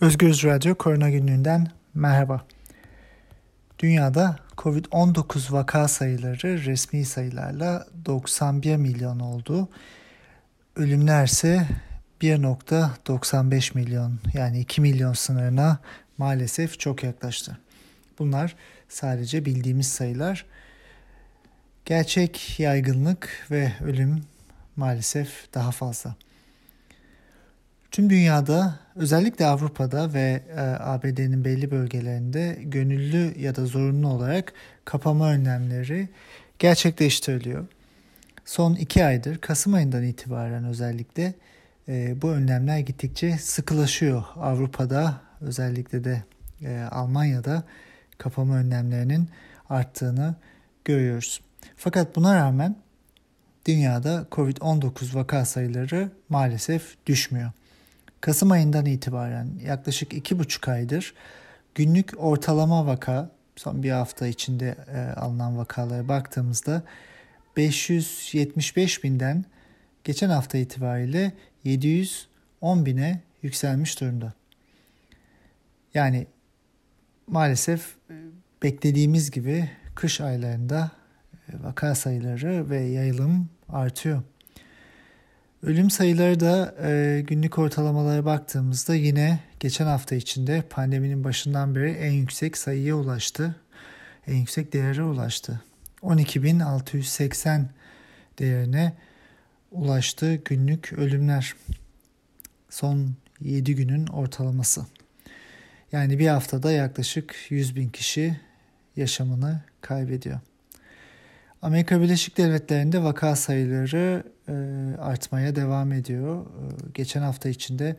Özgürüz Radyo Korona Günlüğü'nden merhaba. Dünyada Covid-19 vaka sayıları resmi sayılarla 91 milyon oldu. Ölümler ise 1.95 milyon yani 2 milyon sınırına maalesef çok yaklaştı. Bunlar sadece bildiğimiz sayılar. Gerçek yaygınlık ve ölüm maalesef daha fazla. Tüm dünyada özellikle Avrupa'da ve e, ABD'nin belli bölgelerinde gönüllü ya da zorunlu olarak kapama önlemleri gerçekleştiriliyor. Son iki aydır Kasım ayından itibaren özellikle e, bu önlemler gittikçe sıkılaşıyor. Avrupa'da özellikle de e, Almanya'da kapama önlemlerinin arttığını görüyoruz. Fakat buna rağmen dünyada COVID-19 vaka sayıları maalesef düşmüyor. Kasım ayından itibaren yaklaşık iki buçuk aydır günlük ortalama vaka son bir hafta içinde e, alınan vakalara baktığımızda 575 binden geçen hafta itibariyle 710 bine yükselmiş durumda. Yani maalesef e, beklediğimiz gibi kış aylarında e, vaka sayıları ve yayılım artıyor. Ölüm sayıları da e, günlük ortalamalara baktığımızda yine geçen hafta içinde pandeminin başından beri en yüksek sayıya ulaştı. En yüksek değere ulaştı. 12.680 değerine ulaştı günlük ölümler. Son 7 günün ortalaması. Yani bir haftada yaklaşık 100 bin kişi yaşamını kaybediyor. Amerika Birleşik Devletleri'nde vaka sayıları artmaya devam ediyor. E, geçen hafta içinde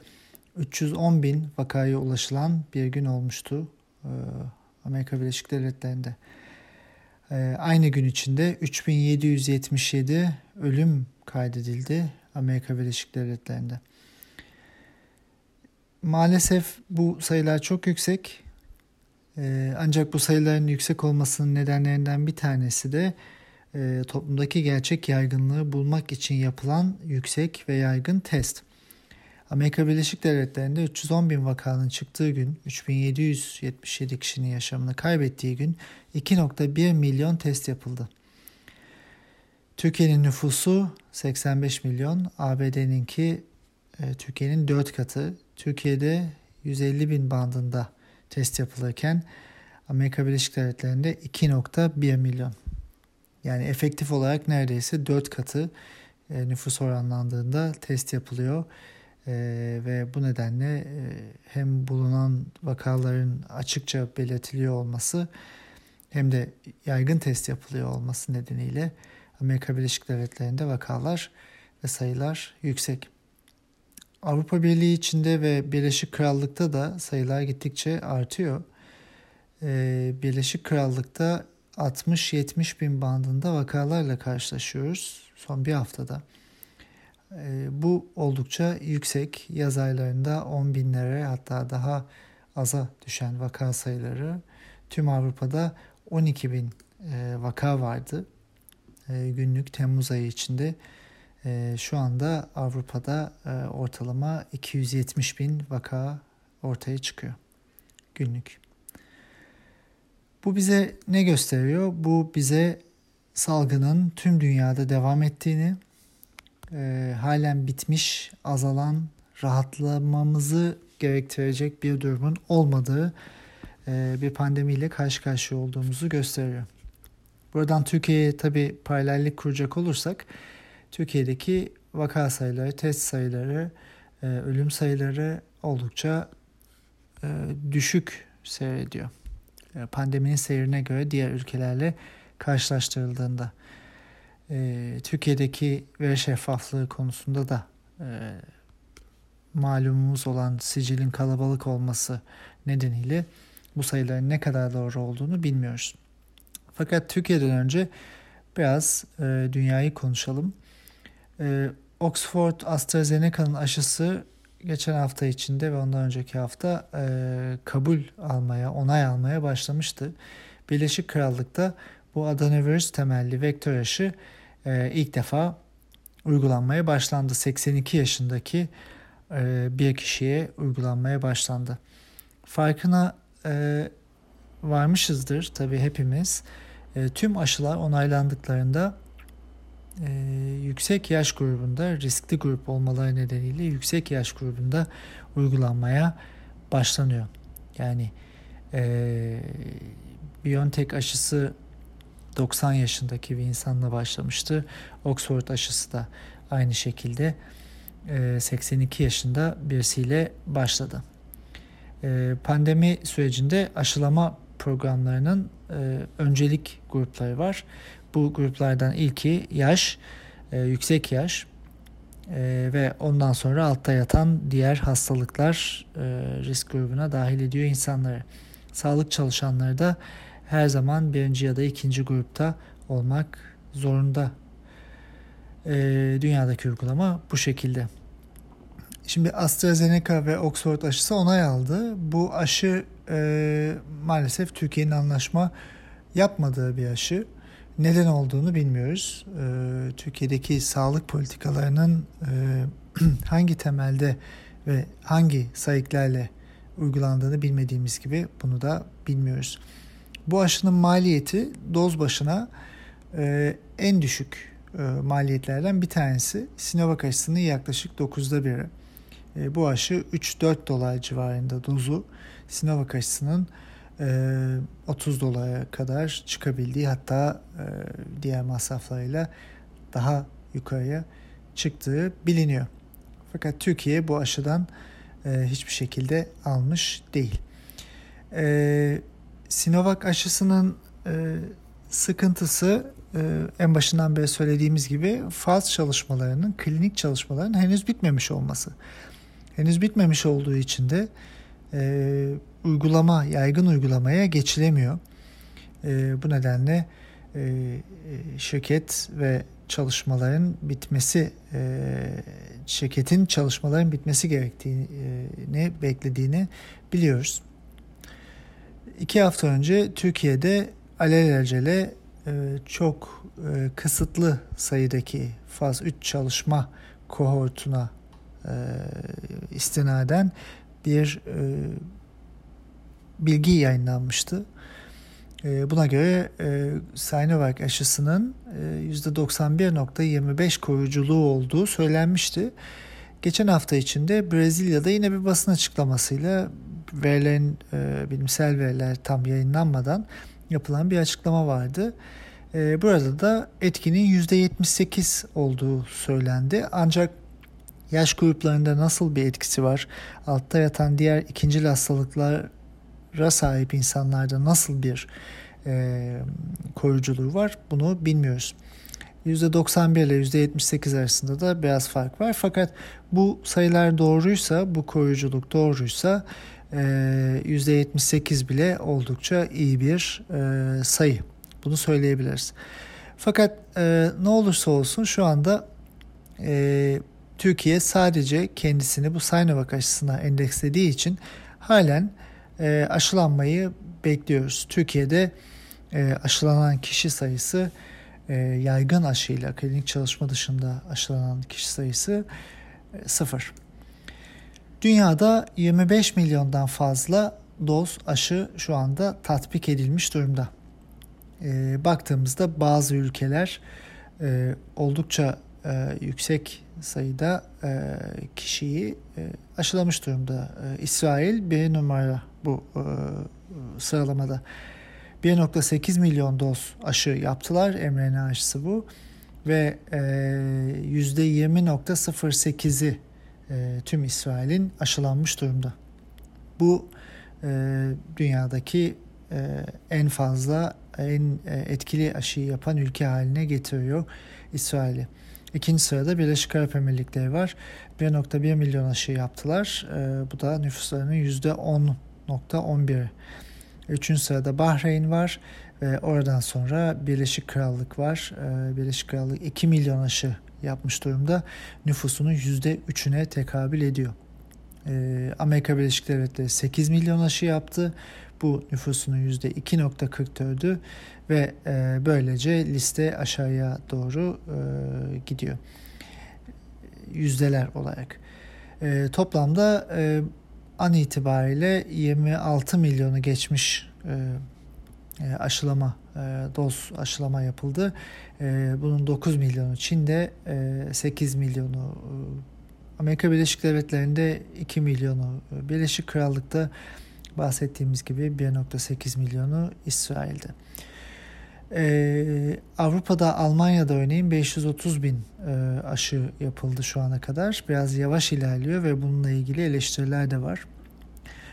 310 bin vakaya ulaşılan bir gün olmuştu e, Amerika Birleşik Devletleri'nde. E, aynı gün içinde 3777 ölüm kaydedildi Amerika Birleşik Devletleri'nde. Maalesef bu sayılar çok yüksek. E, ancak bu sayıların yüksek olmasının nedenlerinden bir tanesi de e, toplumdaki gerçek yaygınlığı bulmak için yapılan yüksek ve yaygın test. Amerika Birleşik Devletleri'nde 310 bin vakanın çıktığı gün, 3777 kişinin yaşamını kaybettiği gün 2.1 milyon test yapıldı. Türkiye'nin nüfusu 85 milyon, ABD'ninki e, Türkiye'nin 4 katı. Türkiye'de 150 bin bandında test yapılırken Amerika Birleşik Devletleri'nde 2.1 milyon. Yani efektif olarak neredeyse 4 katı e, nüfus oranlandığında test yapılıyor. E, ve bu nedenle e, hem bulunan vakaların açıkça belirtiliyor olması hem de yaygın test yapılıyor olması nedeniyle Amerika Birleşik Devletleri'nde vakalar ve sayılar yüksek. Avrupa Birliği içinde ve Birleşik Krallık'ta da sayılar gittikçe artıyor. Birleşik Krallık'ta 60-70 bin bandında vakalarla karşılaşıyoruz son bir haftada. Ee, bu oldukça yüksek. Yaz aylarında 10 binlere hatta daha aza düşen vaka sayıları. Tüm Avrupa'da 12 bin e, vaka vardı e, günlük Temmuz ayı içinde. E, şu anda Avrupa'da ortalama 270 bin vaka ortaya çıkıyor günlük. Bu bize ne gösteriyor? Bu bize salgının tüm dünyada devam ettiğini, e, halen bitmiş, azalan, rahatlamamızı gerektirecek bir durumun olmadığı e, bir pandemiyle karşı karşıya olduğumuzu gösteriyor. Buradan Türkiye'ye tabi paralellik kuracak olursak, Türkiye'deki vaka sayıları, test sayıları, e, ölüm sayıları oldukça e, düşük seyrediyor. E, pandeminin seyrine göre diğer ülkelerle karşılaştırıldığında e, Türkiye'deki veri şeffaflığı konusunda da e, malumumuz olan sicilin kalabalık olması nedeniyle bu sayıların ne kadar doğru olduğunu bilmiyoruz. Fakat Türkiye'den önce biraz dünyayı konuşalım. Oxford AstraZeneca'nın aşısı geçen hafta içinde ve ondan önceki hafta e, kabul almaya, onay almaya başlamıştı. Birleşik Krallık'ta bu adenovirüs temelli vektör aşı e, ilk defa uygulanmaya başlandı. 82 yaşındaki e, bir kişiye uygulanmaya başlandı. Farkına e, varmışızdır tabii hepimiz. E, tüm aşılar onaylandıklarında e, yüksek yaş grubunda riskli grup olmaları nedeniyle yüksek yaş grubunda uygulanmaya başlanıyor. Yani e, BioNTech aşısı 90 yaşındaki bir insanla başlamıştı. Oxford aşısı da aynı şekilde 82 yaşında birisiyle başladı. Pandemi sürecinde aşılama programlarının öncelik grupları var. Bu gruplardan ilki yaş, yüksek yaş ve ondan sonra altta yatan diğer hastalıklar risk grubuna dahil ediyor insanları. Sağlık çalışanları da her zaman birinci ya da ikinci grupta olmak zorunda. E, dünyadaki uygulama bu şekilde. Şimdi AstraZeneca ve Oxford aşısı onay aldı. Bu aşı e, maalesef Türkiye'nin anlaşma yapmadığı bir aşı. Neden olduğunu bilmiyoruz. E, Türkiye'deki sağlık politikalarının e, hangi temelde ve hangi sayıklarla uygulandığını bilmediğimiz gibi bunu da bilmiyoruz. Bu aşının maliyeti doz başına e, en düşük e, maliyetlerden bir tanesi. Sinovac aşısının yaklaşık 9'da biri. E, bu aşı 3-4 dolar civarında dozu. Sinovac aşısının e, 30 dolara kadar çıkabildiği hatta e, diğer masraflarıyla daha yukarıya çıktığı biliniyor. Fakat Türkiye bu aşıdan e, hiçbir şekilde almış değil. E, Sinovac aşısının e, sıkıntısı e, en başından beri söylediğimiz gibi faz çalışmalarının, klinik çalışmaların henüz bitmemiş olması. Henüz bitmemiş olduğu için de e, uygulama, yaygın uygulamaya geçilemiyor. E, bu nedenle e, şirket ve çalışmaların bitmesi, e, şirketin çalışmaların bitmesi gerektiğini beklediğini biliyoruz. İki hafta önce Türkiye'de alelacele e, çok e, kısıtlı sayıdaki faz 3 çalışma kohortuna e, istinaden bir bilgi yayınlanmıştı. Buna göre Sinovac aşısının %91.25 koruyuculuğu olduğu söylenmişti. Geçen hafta içinde Brezilya'da yine bir basın açıklamasıyla verilerin e, bilimsel veriler tam yayınlanmadan yapılan bir açıklama vardı. E, burada da etkinin %78 olduğu söylendi. Ancak yaş gruplarında nasıl bir etkisi var? Altta yatan diğer ikinci hastalıklara sahip insanlarda nasıl bir e, koruyuculuğu var? Bunu bilmiyoruz. %91 ile %78 arasında da biraz fark var. Fakat bu sayılar doğruysa, bu koruyuculuk doğruysa %78 ee, bile oldukça iyi bir e, sayı. Bunu söyleyebiliriz. Fakat e, ne olursa olsun şu anda e, Türkiye sadece kendisini bu Sinovac aşısına endekslediği için halen aşılanmayı bekliyoruz. Türkiye'de aşılanan kişi sayısı yaygın aşıyla klinik çalışma dışında aşılanan kişi sayısı sıfır. Dünyada 25 milyondan fazla doz aşı şu anda tatbik edilmiş durumda. E, baktığımızda bazı ülkeler e, oldukça e, yüksek sayıda e, kişiyi e, aşılamış durumda. E, İsrail bir numara bu e, sıralamada. 1.8 milyon doz aşı yaptılar. mRNA aşısı bu. Ve e, %20.08'i e, tüm İsrail'in aşılanmış durumda. Bu e, dünyadaki e, en fazla en e, etkili aşıyı yapan ülke haline getiriyor İsrail'i. İkinci sırada Birleşik Arap Emirlikleri var. 1.1 milyon aşı yaptılar. E, bu da nüfuslarının %10.11'i. Üçüncü sırada Bahreyn var ve oradan sonra Birleşik Krallık var. E, Birleşik Krallık 2 milyon aşı yapmış durumda. Nüfusunun %3'üne tekabül ediyor. Ee, Amerika Birleşik Devletleri 8 milyon aşı yaptı. Bu nüfusunun %2.44'ü ve e, böylece liste aşağıya doğru e, gidiyor. Yüzdeler olarak. E, toplamda e, an itibariyle 26 milyonu geçmiş e, e, aşılama, e, doz aşılama yapıldı. E, bunun 9 milyonu Çin'de, e, 8 milyonu e, Amerika Birleşik Devletleri'nde 2 milyonu, e, Birleşik Krallık'ta bahsettiğimiz gibi 1.8 milyonu İsrail'de. Ee, Avrupa'da Almanya'da örneğin 530 bin e, aşı yapıldı şu ana kadar. Biraz yavaş ilerliyor ve bununla ilgili eleştiriler de var.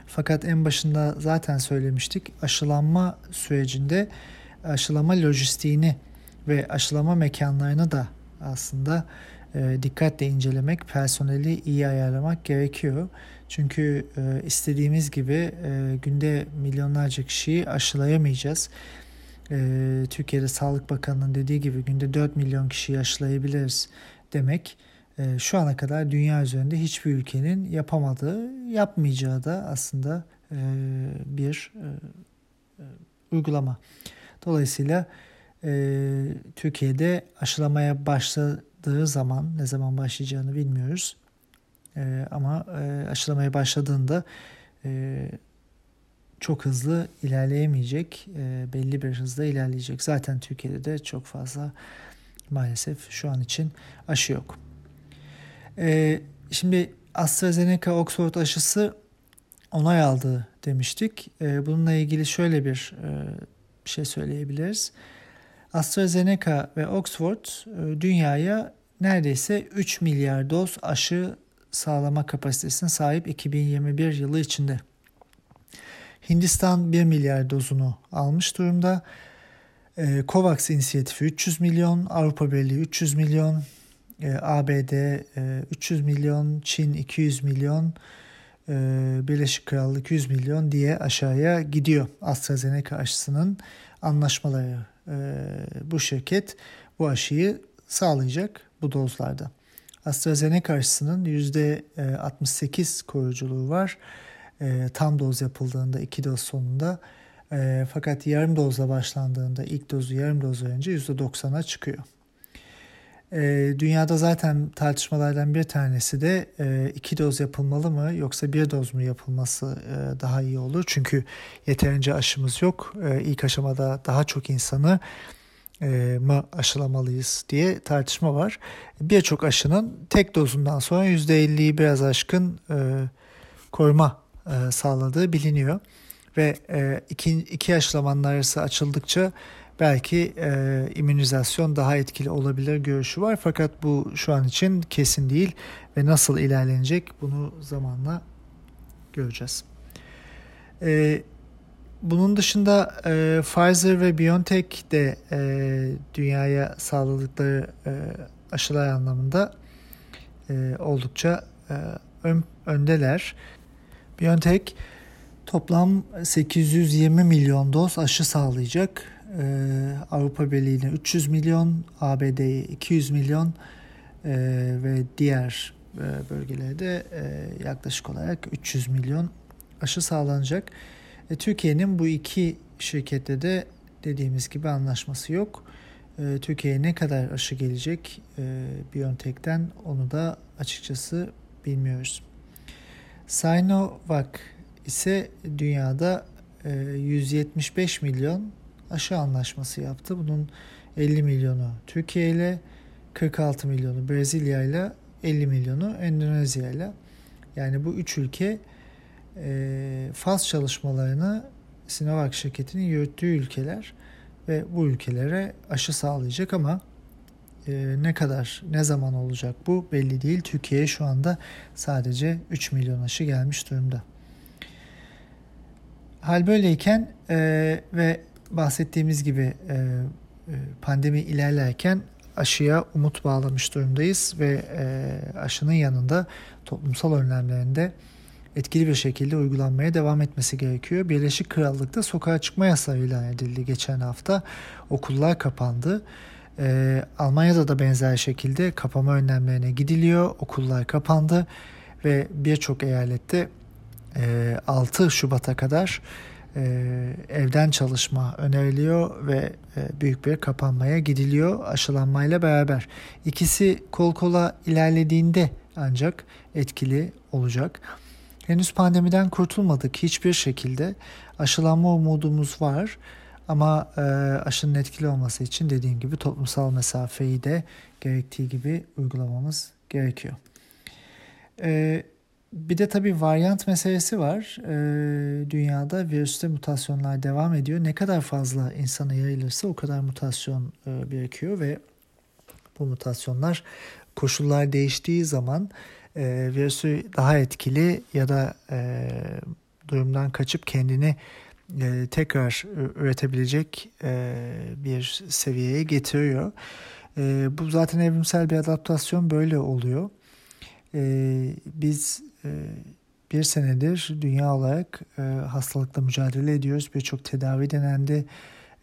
Fakat en başında zaten söylemiştik aşılanma sürecinde aşılama lojistiğini ve aşılama mekanlarını da aslında e, dikkatle incelemek, personeli iyi ayarlamak gerekiyor. Çünkü e, istediğimiz gibi e, günde milyonlarca kişiyi aşılayamayacağız. E, Türkiye'de Sağlık Bakanı'nın dediği gibi günde 4 milyon kişiyi aşılayabiliriz demek e, şu ana kadar dünya üzerinde hiçbir ülkenin yapamadığı, yapmayacağı da aslında e, bir e, uygulama. Dolayısıyla Türkiye'de aşılamaya başladığı zaman ne zaman başlayacağını bilmiyoruz. Ama aşılamaya başladığında çok hızlı ilerleyemeyecek, e, belli bir hızda ilerleyecek. Zaten Türkiye'de de çok fazla maalesef şu an için aşı yok. E, şimdi AstraZeneca Oxford aşısı onay aldı demiştik. E, bununla ilgili şöyle bir e, şey söyleyebiliriz. AstraZeneca ve Oxford e, dünyaya neredeyse 3 milyar doz aşı sağlama kapasitesine sahip 2021 yılı içinde. Hindistan 1 milyar dozunu almış durumda. E, COVAX inisiyatifi 300 milyon, Avrupa Birliği 300 milyon, e, ABD e, 300 milyon, Çin 200 milyon, e, Birleşik Krallık 200 milyon diye aşağıya gidiyor AstraZeneca aşısının anlaşmaları. E, bu şirket bu aşıyı sağlayacak bu dozlarda. AstraZeneca aşısının %68 e, koruyuculuğu var. E, tam doz yapıldığında iki doz sonunda e, fakat yarım dozla başlandığında ilk dozu yarım doz önce %90'a çıkıyor. E, dünyada zaten tartışmalardan bir tanesi de e, iki doz yapılmalı mı yoksa bir doz mu yapılması e, daha iyi olur. Çünkü yeterince aşımız yok. E, ilk aşamada daha çok insanı e, mı aşılamalıyız diye tartışma var. Birçok aşının tek dozundan sonra %50'yi biraz aşkın e, koruma e, sağladığı biliniyor. Ve e, iki, iki aşılamanın arası açıldıkça belki e, immünizasyon daha etkili olabilir görüşü var. Fakat bu şu an için kesin değil ve nasıl ilerlenecek bunu zamanla göreceğiz. E, bunun dışında e, Pfizer ve BioNTech de e, dünyaya sağladıkları e, aşılar anlamında e, oldukça e, ön, öndeler. BioNTech toplam 820 milyon doz aşı sağlayacak. Ee, Avrupa Birliği'ne 300 milyon, ABD'ye 200 milyon e, ve diğer e, bölgelerde e, yaklaşık olarak 300 milyon aşı sağlanacak. E, Türkiye'nin bu iki şirkette de dediğimiz gibi anlaşması yok. E, Türkiye'ye ne kadar aşı gelecek e, BioNTech'ten onu da açıkçası bilmiyoruz. Sinovac ise dünyada 175 e, milyon aşı anlaşması yaptı. Bunun 50 milyonu Türkiye ile 46 milyonu Brezilya ile 50 milyonu Endonezya ile. Yani bu üç ülke e, faz çalışmalarını Sinovac şirketinin yürüttüğü ülkeler ve bu ülkelere aşı sağlayacak ama e, ne kadar ne zaman olacak bu belli değil. Türkiye'ye şu anda sadece 3 milyon aşı gelmiş durumda. Hal böyleyken e, ve bahsettiğimiz gibi e, e, pandemi ilerlerken aşıya umut bağlamış durumdayız ve e, aşının yanında toplumsal önlemlerinde etkili bir şekilde uygulanmaya devam etmesi gerekiyor. Birleşik Krallık'ta sokağa çıkma yasağı ilan edildi geçen hafta. Okullar kapandı. Ee, Almanya'da da benzer şekilde kapama önlemlerine gidiliyor. Okullar kapandı ve birçok eyalette e, 6 Şubat'a kadar e, evden çalışma öneriliyor ve e, büyük bir kapanmaya gidiliyor aşılanmayla beraber. İkisi kol kola ilerlediğinde ancak etkili olacak. Henüz pandemiden kurtulmadık hiçbir şekilde. Aşılanma umudumuz var. Ama e, aşının etkili olması için dediğim gibi toplumsal mesafeyi de gerektiği gibi uygulamamız gerekiyor. E, bir de tabii varyant meselesi var. E, dünyada virüste mutasyonlar devam ediyor. Ne kadar fazla insana yayılırsa o kadar mutasyon e, birikiyor ve bu mutasyonlar koşullar değiştiği zaman e, virüsü daha etkili ya da e, durumdan kaçıp kendini e, tekrar üretebilecek e, bir seviyeye getiriyor. E, bu zaten evrimsel bir adaptasyon böyle oluyor. E, biz e, bir senedir dünya olarak e, hastalıkla mücadele ediyoruz. Birçok tedavi denendi.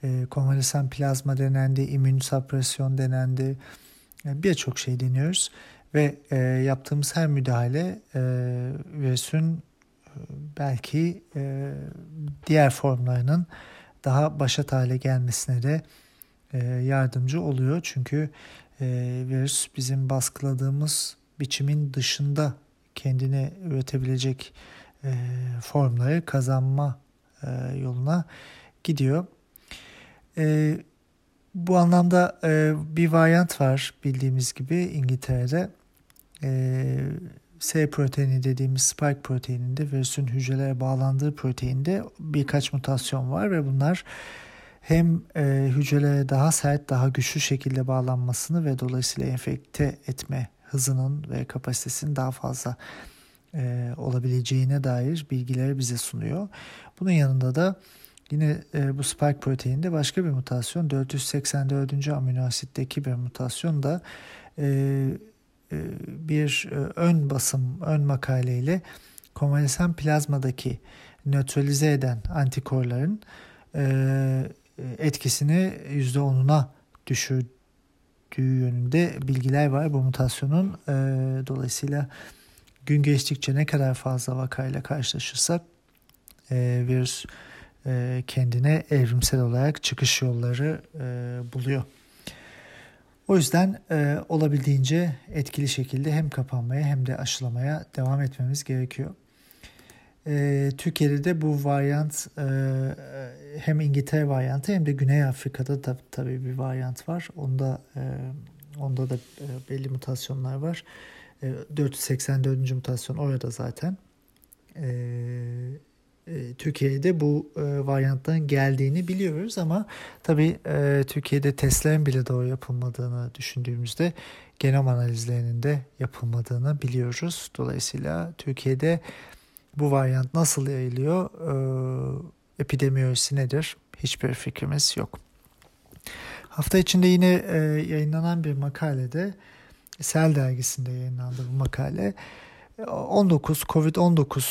E, konvalesan plazma denendi, immün suppresyon denendi. E, Birçok şey deniyoruz. Ve e, yaptığımız her müdahale e, virüsün belki e, diğer formlarının daha başat hale gelmesine de e, yardımcı oluyor. Çünkü e, virüs bizim baskıladığımız biçimin dışında kendine üretebilecek e, formları kazanma e, yoluna gidiyor. E, bu anlamda e, bir varyant var bildiğimiz gibi İngiltere'de. E, S proteini dediğimiz spike proteininde virüsün hücrelere bağlandığı proteinde birkaç mutasyon var ve bunlar hem e, hücrelere daha sert, daha güçlü şekilde bağlanmasını ve dolayısıyla enfekte etme hızının ve kapasitesinin daha fazla e, olabileceğine dair bilgileri bize sunuyor. Bunun yanında da yine e, bu spike proteinde başka bir mutasyon 484. amino asitteki bir mutasyon da e, bir e, ön basım, ön makaleyle konvalesan plazmadaki nötralize eden antikorların e, etkisini %10'una düşürdüğü yönünde bilgiler var bu mutasyonun. Dolayısıyla gün geçtikçe ne kadar fazla vakayla karşılaşırsak virüs kendine evrimsel olarak çıkış yolları buluyor. O yüzden e, olabildiğince etkili şekilde hem kapanmaya hem de aşılamaya devam etmemiz gerekiyor. E, Türkiye'de de bu varyant e, hem İngiltere varyantı hem de Güney Afrika'da da tabii bir varyant var. Onda e, onda da e, belli mutasyonlar var. E, 484. mutasyon orada zaten. E, Türkiye'de bu e, varyantların geldiğini biliyoruz ama tabii e, Türkiye'de testlerin bile doğru yapılmadığını düşündüğümüzde genom analizlerinin de yapılmadığını biliyoruz. Dolayısıyla Türkiye'de bu varyant nasıl yayılıyor, epidemiyolojisi nedir hiçbir fikrimiz yok. Hafta içinde yine yayınlanan bir makalede Sel dergisinde yayınlandı bu makale. 19 COVID-19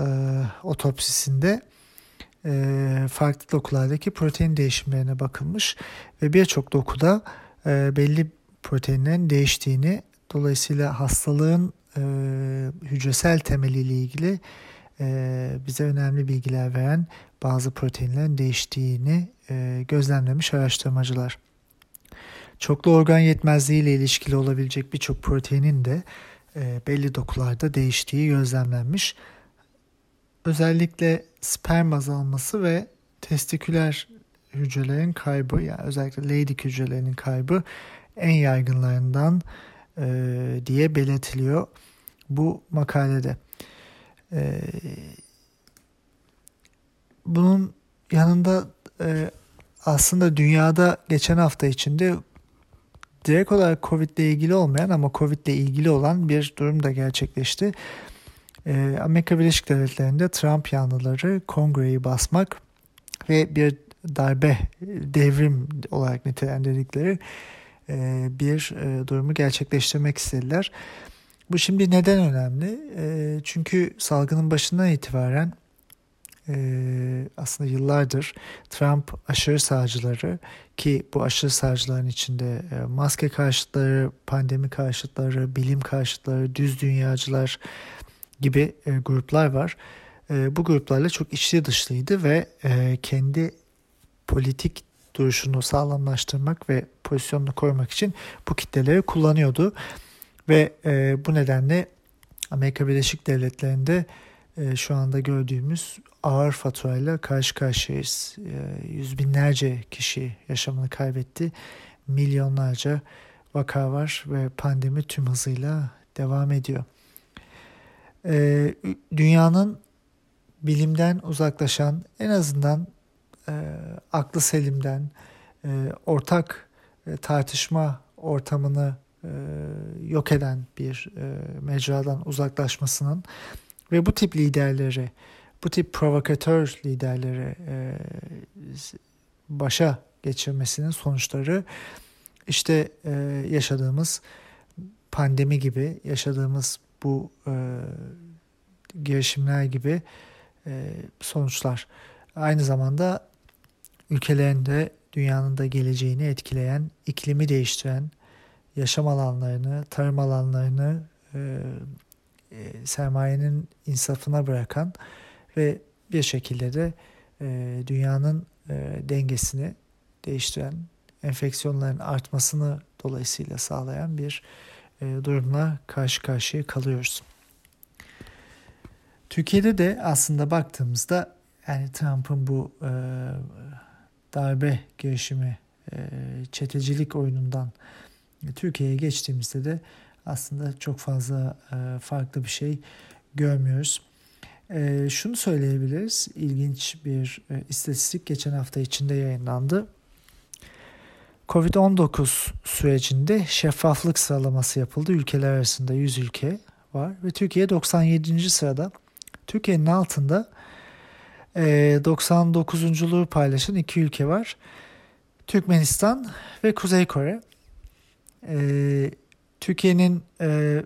e, otopsisinde e, farklı dokulardaki protein değişimlerine bakılmış ve birçok dokuda e, belli proteinlerin değiştiğini dolayısıyla hastalığın e, hücresel temeliyle ilgili e, bize önemli bilgiler veren bazı proteinlerin değiştiğini e, gözlemlemiş araştırmacılar. Çoklu organ yetmezliği ile ilişkili olabilecek birçok proteinin de belli dokularda değiştiği gözlemlenmiş. Özellikle sperm azalması ve testiküler hücrelerin kaybı yani özellikle Leydig hücrelerinin kaybı en yaygınlarından e, diye belirtiliyor bu makalede. E, bunun yanında e, aslında dünyada geçen hafta içinde direkt olarak Covid ile ilgili olmayan ama Covid ile ilgili olan bir durum da gerçekleşti. Ee, Amerika Birleşik Devletleri'nde Trump yanlıları kongreyi basmak ve bir darbe, devrim olarak nitelendirdikleri e, bir e, durumu gerçekleştirmek istediler. Bu şimdi neden önemli? E, çünkü salgının başından itibaren e, aslında yıllardır Trump aşırı sağcıları ki bu aşırı sağcıların içinde e, maske karşıtları, pandemi karşıtları, bilim karşıtları, düz dünyacılar gibi e, gruplar var. E, bu gruplarla çok içli dışlıydı ve e, kendi politik duruşunu sağlamlaştırmak ve pozisyonunu korumak için bu kitleleri kullanıyordu. Ve e, bu nedenle Amerika Birleşik Devletleri'nde e, şu anda gördüğümüz ağır faturayla karşı karşıyayız. E, yüz binlerce kişi yaşamını kaybetti. Milyonlarca vaka var ve pandemi tüm hızıyla devam ediyor. E, dünyanın bilimden uzaklaşan en azından e, aklı selimden e, ortak e, tartışma ortamını yok eden bir mecradan uzaklaşmasının ve bu tip liderleri, bu tip provokatör liderleri e, başa geçirmesinin sonuçları işte e, yaşadığımız pandemi gibi, yaşadığımız bu e, girişimler gibi e, sonuçlar. Aynı zamanda ülkelerin de dünyanın da geleceğini etkileyen, iklimi değiştiren, yaşam alanlarını, tarım alanlarını e, e, sermayenin insafına bırakan ve bir şekilde de e, dünyanın e, dengesini değiştiren, enfeksiyonların artmasını dolayısıyla sağlayan bir e, durumla karşı karşıya kalıyoruz. Türkiye'de de aslında baktığımızda yani Trump'ın bu e, darbe girişimi, e, çetecilik oyunundan Türkiye'ye geçtiğimizde de aslında çok fazla e, farklı bir şey görmüyoruz. E, şunu söyleyebiliriz, ilginç bir e, istatistik geçen hafta içinde yayınlandı. Covid-19 sürecinde şeffaflık sıralaması yapıldı. Ülkeler arasında 100 ülke var ve Türkiye 97. sırada. Türkiye'nin altında e, 99'unculuğu paylaşan iki ülke var. Türkmenistan ve Kuzey Kore. E, Türkiye'nin e,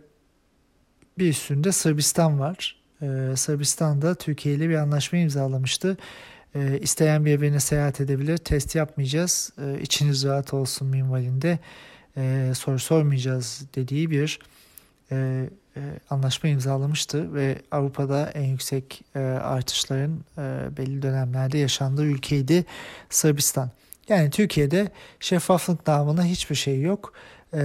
bir üstünde Sırbistan var. E, Sırbistan da Türkiye ile bir anlaşma imzalamıştı. E, isteyen birbirine seyahat edebilir. Test yapmayacağız. E, içiniz rahat olsun minvalinde e, soru sormayacağız dediği bir e, e, anlaşma imzalamıştı ve Avrupa'da en yüksek e, artışların e, belli dönemlerde yaşandığı ülkeydi Sırbistan. Yani Türkiye'de şeffaflık namına hiçbir şey yok. E,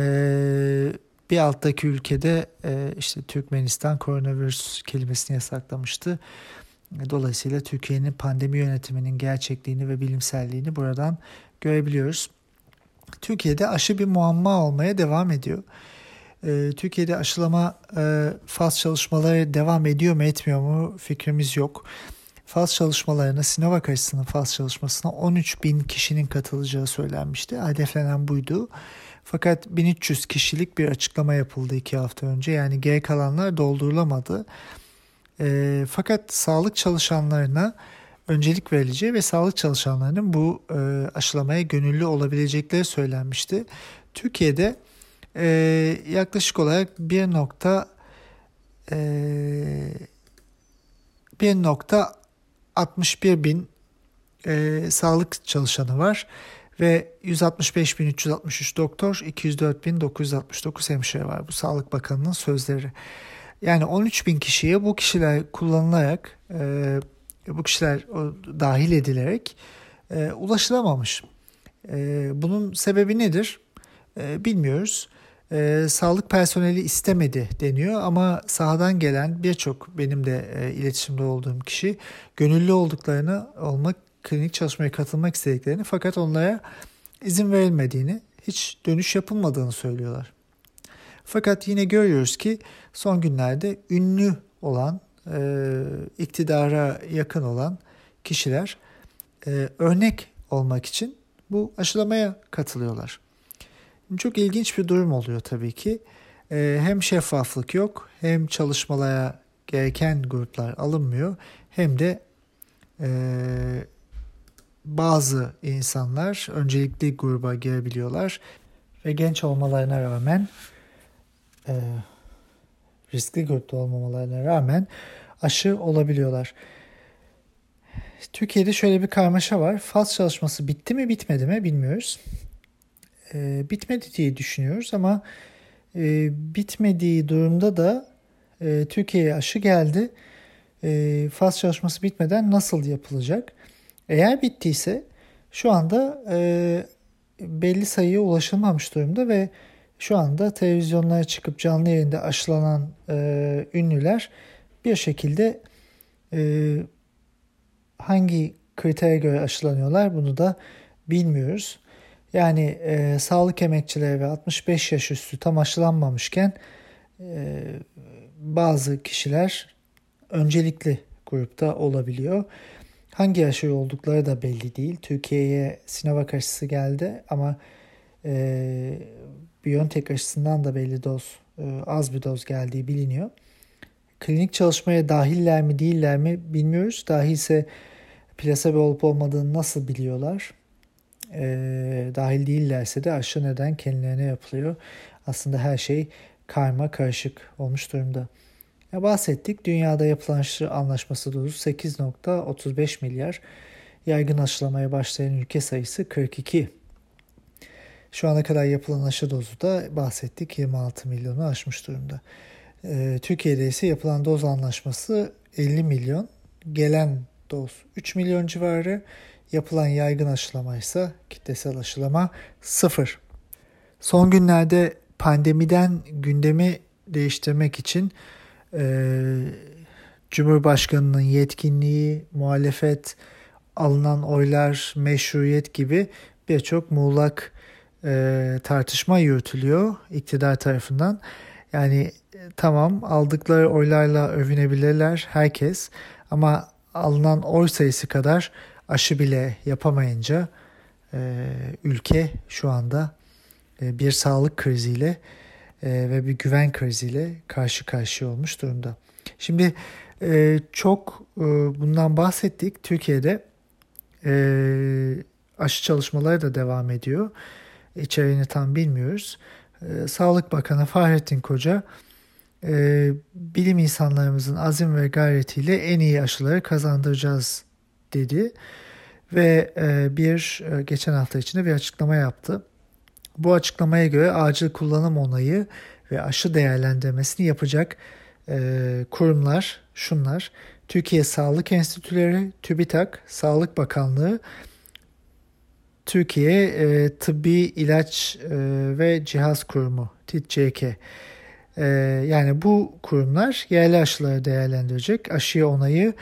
bir alttaki ülkede e, işte Türkmenistan koronavirüs kelimesini yasaklamıştı. Dolayısıyla Türkiye'nin pandemi yönetiminin gerçekliğini ve bilimselliğini buradan görebiliyoruz. Türkiye'de aşı bir muamma olmaya devam ediyor. Ee, Türkiye'de aşılama e, faz çalışmaları devam ediyor mu etmiyor mu fikrimiz yok. Faz çalışmalarına Sinovac aşısının faz çalışmasına 13 bin kişinin katılacağı söylenmişti. Hedeflenen buydu. Fakat 1300 kişilik bir açıklama yapıldı iki hafta önce. Yani geri kalanlar doldurulamadı. E, fakat sağlık çalışanlarına öncelik verileceği ve sağlık çalışanlarının bu e, aşılamaya gönüllü olabilecekleri söylenmişti. Türkiye'de e, yaklaşık olarak 1 nokta e, 1.61 bin e, sağlık çalışanı var ve 165.363 doktor, 204.969 hemşire var. Bu Sağlık Bakanı'nın sözleri. Yani 13 bin kişiye bu kişiler kullanılarak, e, bu kişiler dahil edilerek e, ulaşılamamış. E, bunun sebebi nedir? Bilmiyoruz sağlık personeli istemedi deniyor ama sahadan gelen birçok benim de iletişimde olduğum kişi gönüllü olduklarını olmak klinik çalışmaya katılmak istediklerini fakat onlara izin verilmediğini hiç dönüş yapılmadığını söylüyorlar. Fakat yine görüyoruz ki son günlerde ünlü olan e, iktidara yakın olan kişiler e, örnek olmak için bu aşılamaya katılıyorlar. Çok ilginç bir durum oluyor tabii ki. Ee, hem şeffaflık yok hem çalışmalara gereken gruplar alınmıyor hem de e, bazı insanlar öncelikli gruba girebiliyorlar ve genç olmalarına rağmen e, riskli grupta olmamalarına rağmen aşı olabiliyorlar. Türkiye'de şöyle bir karmaşa var. Faz çalışması bitti mi bitmedi mi bilmiyoruz e, bitmedi diye düşünüyoruz ama e, bitmediği durumda da e, Türkiye'ye aşı geldi. E, faz çalışması bitmeden nasıl yapılacak? Eğer bittiyse şu anda e, belli sayıya ulaşılmamış durumda ve şu anda televizyonlara çıkıp canlı yayında aşılanan e, ünlüler bir şekilde e, hangi kritere göre aşılanıyorlar bunu da bilmiyoruz. Yani e, sağlık emekçileri ve 65 yaş üstü tam aşılanmamışken e, bazı kişiler öncelikli grupta olabiliyor. Hangi aşı oldukları da belli değil. Türkiye'ye Sinovac aşısı geldi ama e, BioNTech aşısından da belli doz, e, az bir doz geldiği biliniyor. Klinik çalışmaya dahiller mi değiller mi bilmiyoruz. Dahilse plasebo olup olmadığını nasıl biliyorlar? E, dahil değillerse de aşı neden kendilerine yapılıyor? Aslında her şey karma karışık olmuş durumda. Ya bahsettik. Dünyada yapılan aşı anlaşması dozu 8.35 milyar. Yaygın aşılamaya başlayan ülke sayısı 42. Şu ana kadar yapılan aşı dozu da bahsettik 26 milyonu aşmış durumda. Ee, Türkiye'de ise yapılan doz anlaşması 50 milyon. Gelen doz 3 milyon civarı. Yapılan yaygın aşılama ise kitlesel aşılama 0. Son günlerde pandemiden gündemi değiştirmek için e, Cumhurbaşkanının yetkinliği, muhalefet, alınan oylar, meşruiyet gibi birçok muğlak e, tartışma yürütülüyor iktidar tarafından. Yani e, tamam aldıkları oylarla övünebilirler herkes ama alınan oy sayısı kadar aşı bile yapamayınca e, ülke şu anda e, bir sağlık kriziyle e, ve bir güven kriziyle karşı karşıya olmuş durumda. Şimdi e, çok e, bundan bahsettik. Türkiye'de aşı çalışmaları da devam ediyor. İçeriğini tam bilmiyoruz. Sağlık Bakanı Fahrettin Koca bilim insanlarımızın azim ve gayretiyle en iyi aşıları kazandıracağız dedi. Ve bir geçen hafta içinde bir açıklama yaptı. Bu açıklamaya göre acil kullanım onayı ve aşı değerlendirmesini yapacak e, kurumlar şunlar. Türkiye Sağlık Enstitüleri, TÜBİTAK, Sağlık Bakanlığı, Türkiye e, Tıbbi İlaç e, ve Cihaz Kurumu, TİTCK. E, yani bu kurumlar yerli aşıları değerlendirecek. Aşıya onayı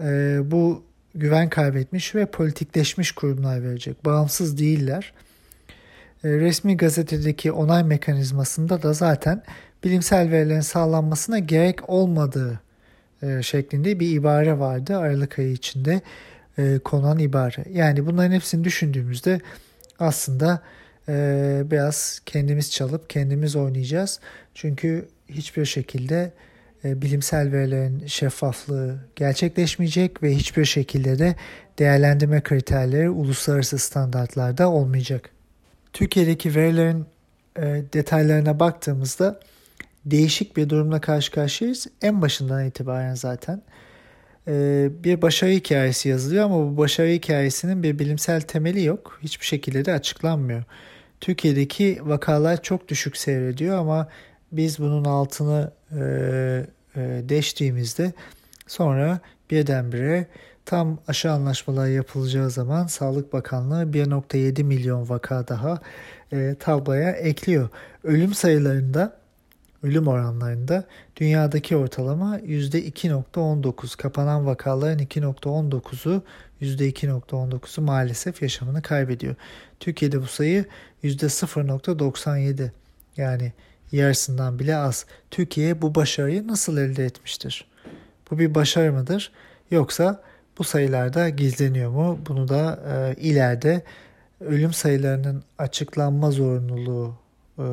e, bu güven kaybetmiş ve politikleşmiş kurumlar verecek. Bağımsız değiller. E, resmi gazetedeki onay mekanizmasında da zaten bilimsel verilerin sağlanmasına gerek olmadığı e, şeklinde bir ibare vardı Aralık ayı içinde e, konan ibare. Yani bunların hepsini düşündüğümüzde aslında biraz kendimiz çalıp kendimiz oynayacağız. Çünkü hiçbir şekilde bilimsel verilerin şeffaflığı gerçekleşmeyecek ve hiçbir şekilde de değerlendirme kriterleri uluslararası standartlarda olmayacak. Türkiye'deki verilerin e, detaylarına baktığımızda değişik bir durumla karşı karşıyayız. En başından itibaren zaten e, bir başarı hikayesi yazılıyor ama bu başarı hikayesinin bir bilimsel temeli yok. Hiçbir şekilde de açıklanmıyor. Türkiye'deki vakalar çok düşük seyrediyor ama biz bunun altını e, e, deştiğimizde sonra birdenbire Tam aşı anlaşmaları yapılacağı zaman Sağlık Bakanlığı 1.7 milyon vaka daha e, tabloya ekliyor. Ölüm sayılarında, ölüm oranlarında dünyadaki ortalama %2.19. Kapanan vakaların 2.19'u %2.19'u maalesef yaşamını kaybediyor. Türkiye'de bu sayı %0.97 yani yarısından bile az. Türkiye bu başarıyı nasıl elde etmiştir? Bu bir başarı mıdır? Yoksa bu sayılarda gizleniyor mu? Bunu da e, ileride ölüm sayılarının açıklanma zorunluluğu e,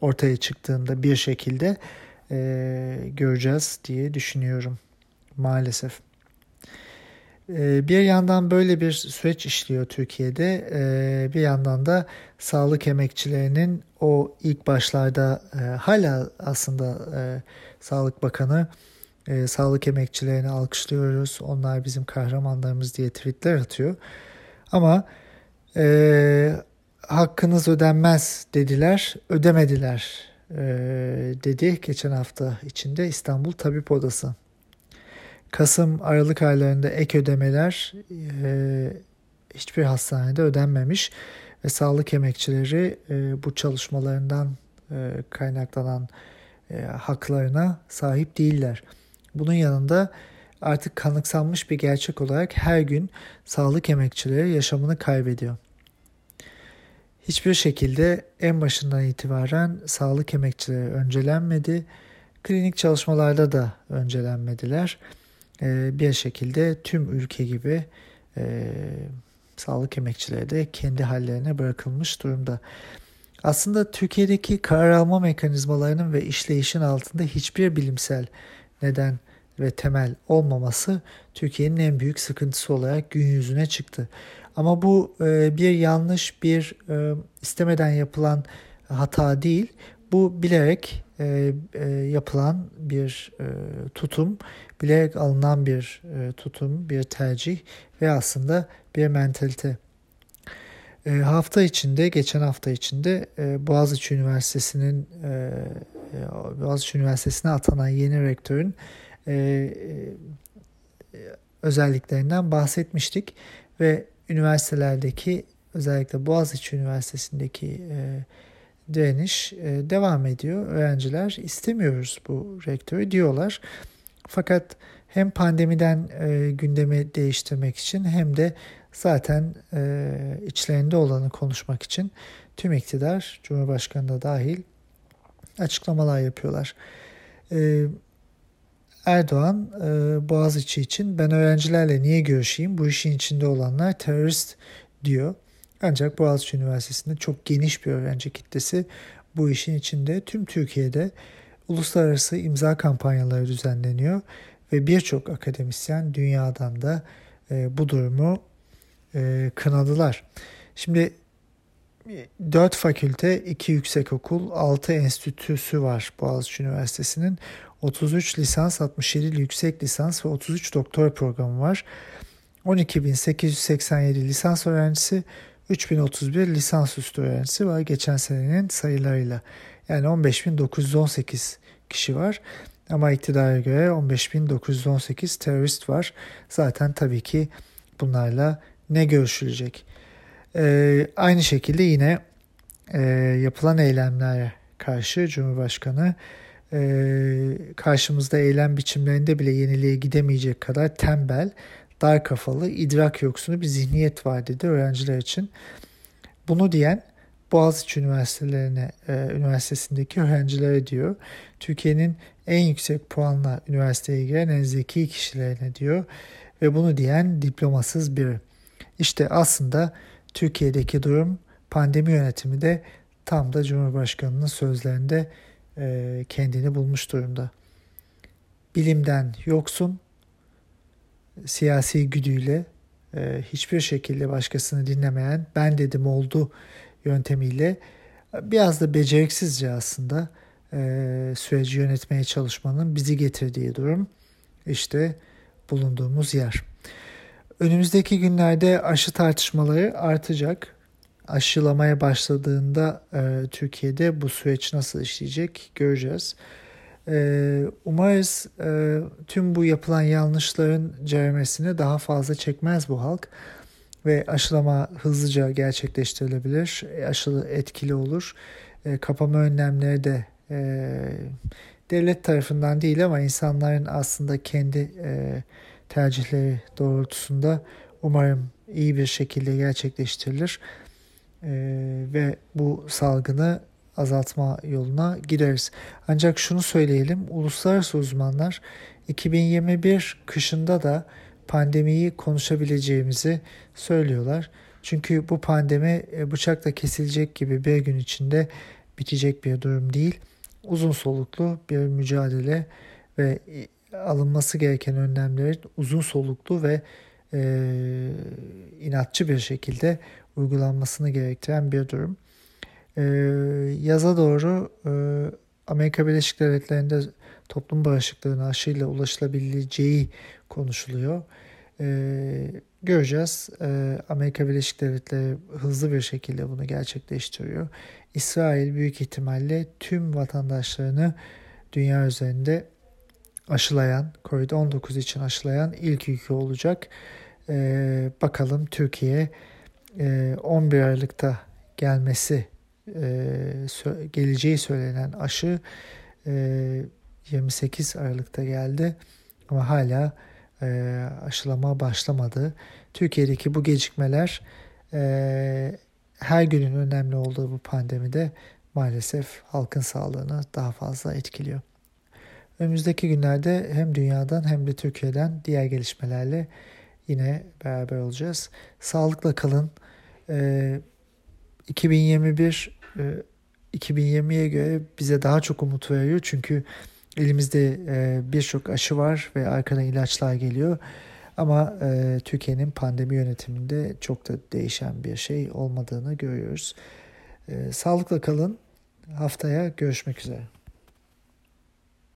ortaya çıktığında bir şekilde e, göreceğiz diye düşünüyorum maalesef. E, bir yandan böyle bir süreç işliyor Türkiye'de. E, bir yandan da sağlık emekçilerinin o ilk başlarda e, hala aslında Sağlık Bakanı e, sağlık emekçilerini alkışlıyoruz. Onlar bizim kahramanlarımız diye tweetler atıyor. Ama e, hakkınız ödenmez dediler, ödemediler e, dedi geçen hafta içinde İstanbul Tabip Odası. Kasım Aralık aylarında ek ödemeler e, hiçbir hastanede ödenmemiş ve sağlık emekçileri e, bu çalışmalarından e, kaynaklanan e, haklarına sahip değiller. Bunun yanında artık kanıksanmış bir gerçek olarak her gün sağlık emekçileri yaşamını kaybediyor. Hiçbir şekilde en başından itibaren sağlık emekçileri öncelenmedi. Klinik çalışmalarda da öncelenmediler. Ee, bir şekilde tüm ülke gibi e, sağlık emekçileri de kendi hallerine bırakılmış durumda. Aslında Türkiye'deki karar alma mekanizmalarının ve işleyişin altında hiçbir bilimsel neden ve temel olmaması Türkiye'nin en büyük sıkıntısı olarak gün yüzüne çıktı. Ama bu e, bir yanlış, bir e, istemeden yapılan hata değil. Bu bilerek e, yapılan bir tutum, bilerek alınan bir tutum, bir tercih ve aslında bir mentalite. Hafta içinde, geçen hafta içinde Boğaziçi Üniversitesi'nin Boğaziçi Üniversitesi'ne atanan yeni rektörün özelliklerinden bahsetmiştik ve üniversitelerdeki özellikle Boğaziçi Üniversitesi'ndeki e, direniş e, devam ediyor. Öğrenciler istemiyoruz bu rektörü diyorlar. Fakat hem pandemiden e, gündemi değiştirmek için hem de zaten e, içlerinde olanı konuşmak için tüm iktidar, Cumhurbaşkanı da dahil açıklamalar yapıyorlar. E, Erdoğan e, Boğaziçi için ben öğrencilerle niye görüşeyim bu işin içinde olanlar terörist diyor. Ancak Boğaziçi Üniversitesi'nde çok geniş bir öğrenci kitlesi bu işin içinde. Tüm Türkiye'de uluslararası imza kampanyaları düzenleniyor ve birçok akademisyen dünyadan da e, bu durumu e, kınadılar. Şimdi 4 fakülte, 2 yüksekokul, 6 enstitüsü var Boğaziçi Üniversitesi'nin. 33 lisans, 67 yüksek lisans ve 33 doktor programı var. 12.887 lisans öğrencisi, 3031 lisansüstü öğrencisi var geçen senenin sayılarıyla. Yani 15.918 kişi var. Ama iktidara göre 15.918 terörist var. Zaten tabii ki bunlarla ne görüşülecek? Ee, aynı şekilde yine e, yapılan eylemlere karşı Cumhurbaşkanı e, karşımızda eylem biçimlerinde bile yeniliğe gidemeyecek kadar tembel, dar kafalı, idrak yoksunu bir zihniyet var dedi öğrenciler için. Bunu diyen Boğaziçi Üniversitelerine, e, Üniversitesi'ndeki öğrencilere diyor. Türkiye'nin en yüksek puanla üniversiteye giren en zeki kişilerine diyor. Ve bunu diyen diplomasız biri. İşte aslında Türkiye'deki durum pandemi yönetimi de tam da Cumhurbaşkanı'nın sözlerinde e, kendini bulmuş durumda. Bilimden yoksun, siyasi güdüyle e, hiçbir şekilde başkasını dinlemeyen ben dedim oldu yöntemiyle biraz da beceriksizce aslında e, süreci yönetmeye çalışmanın bizi getirdiği durum işte bulunduğumuz yer. Önümüzdeki günlerde aşı tartışmaları artacak aşılamaya başladığında e, Türkiye'de bu süreç nasıl işleyecek göreceğiz. E, umarız e, tüm bu yapılan yanlışların ceremesini daha fazla çekmez bu halk ve aşılama hızlıca gerçekleştirilebilir. Aşılı etkili olur. E, kapama önlemleri de e, devlet tarafından değil ama insanların aslında kendi e, tercihleri doğrultusunda umarım iyi bir şekilde gerçekleştirilir e, ve bu salgını azaltma yoluna gideriz. Ancak şunu söyleyelim, uluslararası uzmanlar 2021 kışında da pandemiyi konuşabileceğimizi söylüyorlar. Çünkü bu pandemi e, bıçakla kesilecek gibi bir gün içinde bitecek bir durum değil. Uzun soluklu bir mücadele ve e, alınması gereken önlemlerin uzun soluklu ve e, inatçı bir şekilde uygulanmasını gerektiren bir durum. E, yaza doğru e, Amerika Birleşik Devletleri'nde toplum bağışıklığına aşıyla ulaşılabileceği konuşuluyor. E, göreceğiz. E, Amerika Birleşik Devletleri hızlı bir şekilde bunu gerçekleştiriyor. İsrail büyük ihtimalle tüm vatandaşlarını dünya üzerinde aşılayan, COVID-19 için aşılayan ilk ülke olacak. Ee, bakalım Türkiye 11 e, Aralık'ta gelmesi geleceği söylenen aşı 28 Aralık'ta geldi ama hala aşılama başlamadı. Türkiye'deki bu gecikmeler her günün önemli olduğu bu pandemide maalesef halkın sağlığını daha fazla etkiliyor. Önümüzdeki günlerde hem dünyadan hem de Türkiye'den diğer gelişmelerle yine beraber olacağız. Sağlıkla kalın. 2021 2020'ye göre bize daha çok umut veriyor. Çünkü elimizde birçok aşı var ve arkadan ilaçlar geliyor. Ama Türkiye'nin pandemi yönetiminde çok da değişen bir şey olmadığını görüyoruz. Sağlıkla kalın. Haftaya görüşmek üzere.